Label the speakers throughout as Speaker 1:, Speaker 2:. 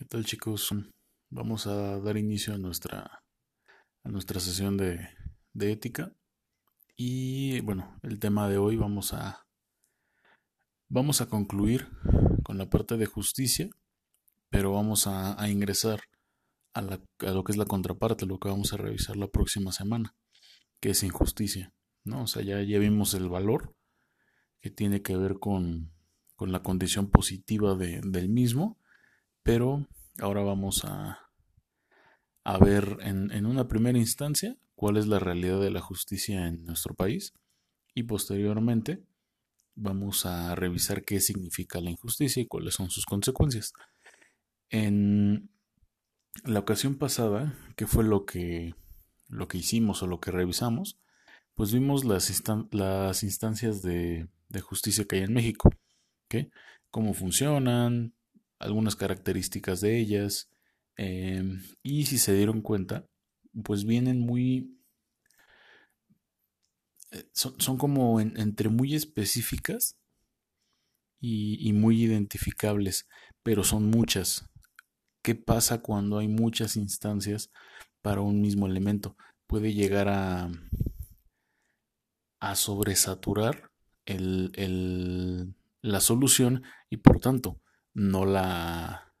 Speaker 1: ¿Qué tal chicos? Vamos a dar inicio a nuestra, a nuestra sesión de, de ética. Y bueno, el tema de hoy vamos a, vamos a concluir con la parte de justicia, pero vamos a, ingresar a, la, a, lo que es la contraparte, lo que vamos a revisar la próxima semana, que es injusticia. ¿no? O sea, ya, ya vimos el valor que tiene que ver con, con la condición positiva de, del mismo pero ahora vamos a, a ver en, en una primera instancia cuál es la realidad de la justicia en nuestro país y posteriormente vamos a revisar qué significa la injusticia y cuáles son sus consecuencias. En la ocasión pasada, que fue lo que, lo que hicimos o lo que revisamos, pues vimos las, instan las instancias de, de, justicia que hay en México, ¿okay? cómo funcionan, algunas características de ellas. Eh, y si se dieron cuenta, pues vienen muy... Eh, son, como en, entre muy específicas y, y muy identificables, pero son muchas. ¿Qué pasa cuando hay muchas instancias para un mismo elemento? Puede llegar a, a sobresaturar el, el, la solución y por tanto no la...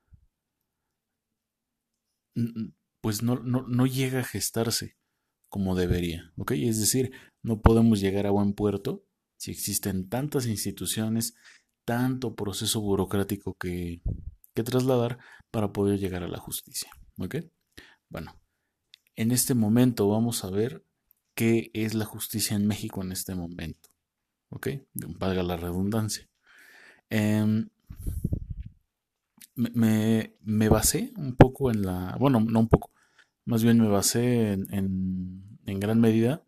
Speaker 1: pues no, no, no, llega a gestarse como debería, ¿ok? Es decir, no podemos llegar a buen puerto si existen tantas instituciones, tanto proceso burocrático que, que trasladar para poder llegar a la justicia, ¿ok? Bueno, en este momento vamos a ver qué es la justicia en México en este momento, ¿ok? Valga la redundancia. Eh, me, me, basé un poco en la, bueno, no un poco, más bien me basé en, en, gran medida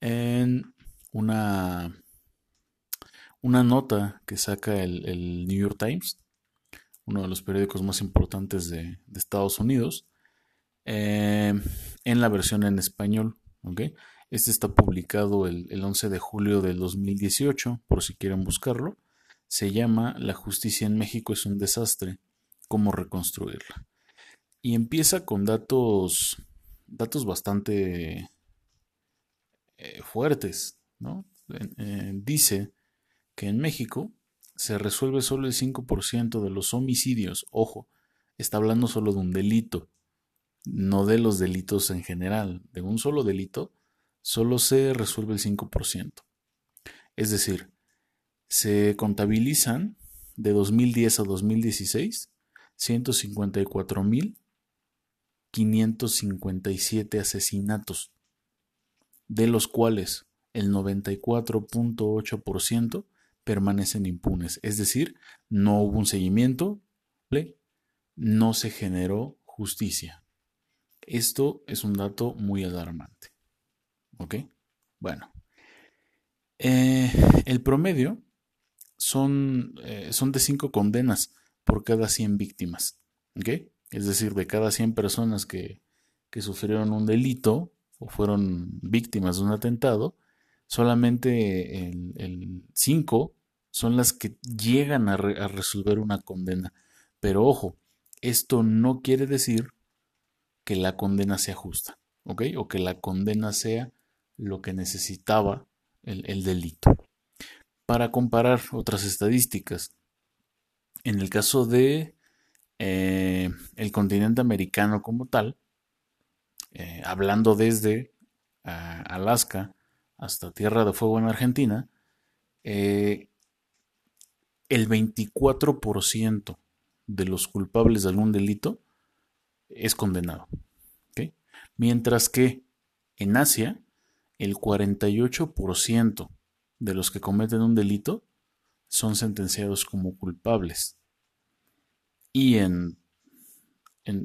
Speaker 1: en una, una nota que saca el, New York Times, uno de los periódicos más importantes de, de Estados Unidos, eh, en la versión en español. ¿okay? Este está publicado el, el 11 de julio del 2018, por si quieren buscarlo. Se llama La justicia en México es un desastre cómo reconstruirla. Y empieza con datos, datos bastante eh, fuertes, ¿no? Eh, dice que en México se resuelve solo el 5% de los homicidios. Ojo, está hablando solo de un delito, no de los delitos en general. De un solo delito, solo se resuelve el 5%. Es decir, se contabilizan de 2010 a 2016 154.557 asesinatos, de los cuales el 94.8% permanecen impunes. Es decir, no hubo un seguimiento, no se generó justicia. Esto es un dato muy alarmante. ¿Ok? Bueno. Eh, el promedio son, eh, son de cinco condenas por cada 100 víctimas. Es decir, de cada 100 personas que, que sufrieron un delito o fueron víctimas de un atentado, solamente el 5 son las que llegan a, resolver una condena. Pero ojo, esto no quiere decir que la condena sea justa, ¿ok? O que la condena sea lo que necesitaba el, el delito. Para comparar otras estadísticas, en el caso de eh, el continente americano como tal, eh, hablando desde uh, Alaska hasta Tierra de Fuego en Argentina, eh, el 24% de los culpables de algún delito es condenado. ¿okay? Mientras que en Asia, el 48% de los que cometen un delito son sentenciados como culpables. Y en,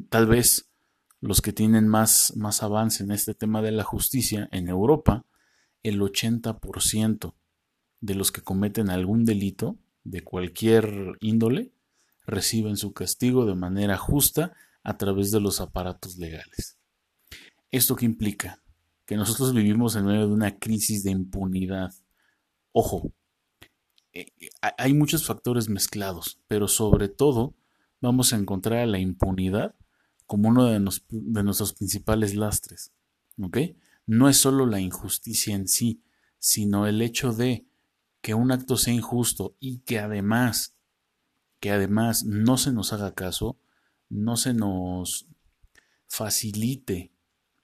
Speaker 1: tal vez los que tienen más, más avance en este tema de la justicia, en Europa, el 80% de los que cometen algún delito de cualquier índole reciben su castigo de manera justa a través de los aparatos legales. ¿Esto qué implica? Que nosotros vivimos en medio de una crisis de impunidad. Ojo, eh, hay muchos factores mezclados, pero sobre todo vamos a encontrar a la impunidad como uno de, nuestros principales lastres. ¿Ok? No es solo la injusticia en sí, sino el hecho de que un acto sea injusto y que además, que además no se nos haga caso, no se nos facilite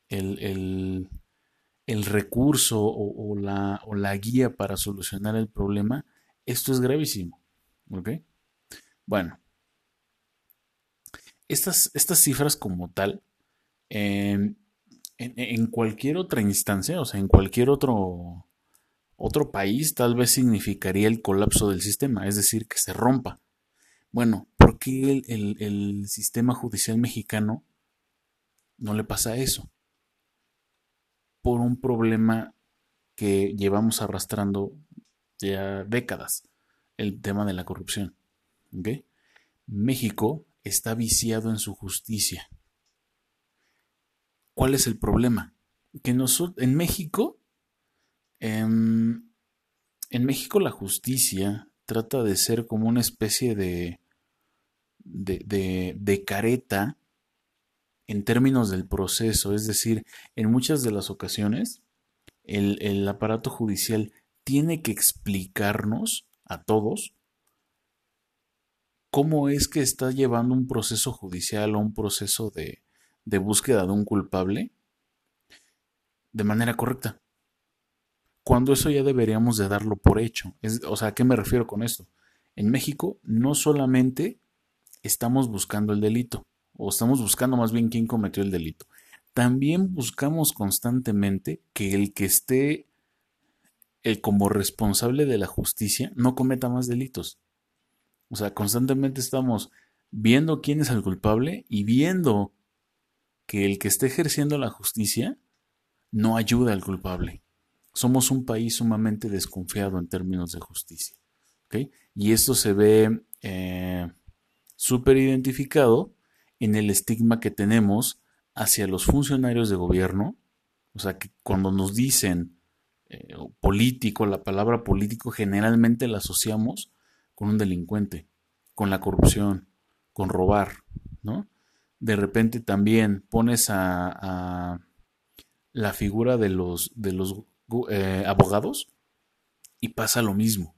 Speaker 1: el, recurso o, la, o, la, guía para solucionar el problema, esto es gravísimo. ¿Ok? Bueno, estas, estas cifras como tal, en, en, cualquier otra instancia, o sea, en cualquier otro, otro país, tal vez significaría el colapso del sistema, es decir, que se rompa. Bueno, ¿por qué el, el sistema judicial mexicano no le pasa eso? Por un problema que llevamos arrastrando ya décadas, el tema de la corrupción. México está viciado en su justicia. ¿Cuál es el problema? Que nosotros, en México, em, en México la justicia trata de ser como una especie de, de, de careta en términos del proceso, es decir, en muchas de las ocasiones el, el aparato judicial tiene que explicarnos a todos cómo es que está llevando un proceso judicial o un proceso de, búsqueda de un culpable de manera correcta. Cuando eso ya deberíamos de darlo por hecho. O sea, ¿a qué me refiero con esto? En México no solamente estamos buscando el delito, o estamos buscando más bien quién cometió el delito. También buscamos constantemente que el que esté el como responsable de la justicia no cometa más delitos. O sea, constantemente estamos viendo quién es el culpable y viendo que el que esté ejerciendo la justicia no ayuda al culpable. Somos un país sumamente desconfiado en términos de justicia. Y esto se ve eh, súper identificado en el estigma que tenemos hacia los funcionarios de gobierno, o sea, que cuando nos dicen eh, político, la palabra político generalmente la asociamos con un delincuente, con la corrupción, con robar, ¿no? De repente también pones a, la figura de los, de los eh, abogados y pasa lo mismo.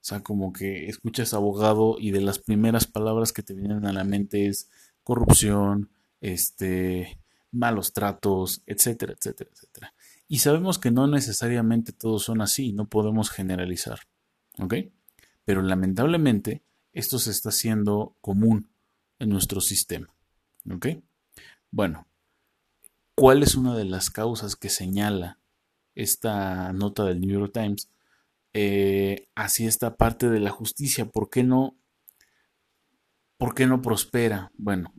Speaker 1: O sea, como que escuchas abogado y de las primeras palabras que te vienen a la mente es corrupción, este, malos tratos, etcétera, etcétera, etcétera. Y sabemos que no necesariamente todos son así, no podemos generalizar, ¿ok? Pero lamentablemente esto se está haciendo común en nuestro sistema, ¿ok? Bueno, ¿cuál es una de las causas que señala esta nota del New York Times eh, hacia esta parte de la justicia? ¿Por qué no ¿Por qué no prospera? Bueno,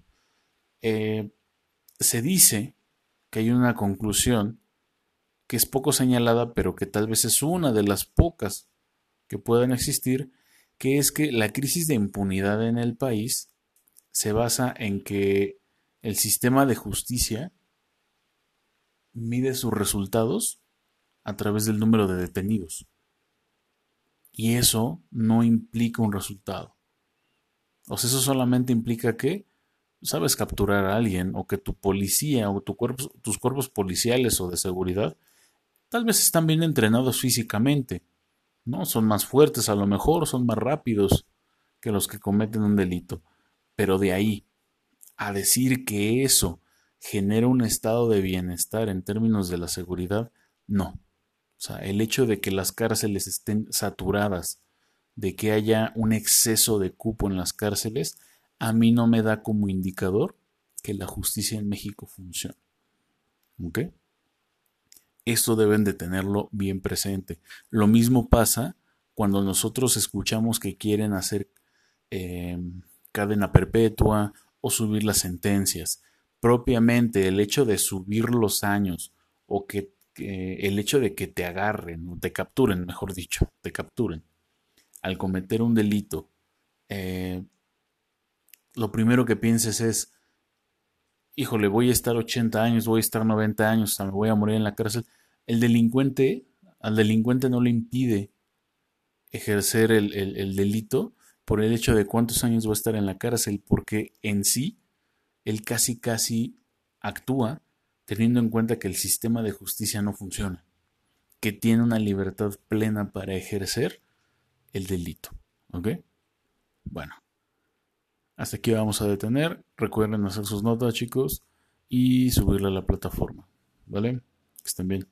Speaker 1: eh, se dice que hay una conclusión que es poco señalada, pero que tal vez es una de las pocas que puedan existir, que es que la crisis de impunidad en el país se basa en que el sistema de justicia mide sus resultados a través del número de detenidos. Y eso no implica un resultado. O sea, eso solamente implica que sabes capturar a alguien o que tu policía o tus cuerpos policiales o de seguridad tal vez están bien entrenados físicamente, ¿no? Son más fuertes a lo mejor, son más rápidos que los que cometen un delito. Pero de ahí a decir que eso genera un estado de bienestar en términos de la seguridad, no. O sea, el hecho de que las cárceles estén saturadas de que haya un exceso de cupo en las cárceles, a mí no me da como indicador que la justicia en México funcione. ¿Ok? Esto deben de tenerlo bien presente. Lo mismo pasa cuando nosotros escuchamos que quieren hacer em, cadena perpetua o subir las sentencias. Propiamente el hecho de subir los años o que, el hecho de que te agarren o te capturen, mejor dicho, te capturen al cometer un delito, eh, lo primero que pienses es, híjole, voy a estar 80 años, voy a estar 90 años, me voy a morir en la cárcel. El delincuente, al delincuente no le impide ejercer el, delito, por el hecho de cuántos años va a estar en la cárcel, porque en sí, él casi casi actúa teniendo en cuenta que el sistema de justicia no funciona, que tiene una libertad plena para ejercer el delito. ¿Ok? Bueno, hasta aquí vamos a detener. Recuerden hacer sus notas, chicos, y subirla a la plataforma. ¿Vale? Que estén bien.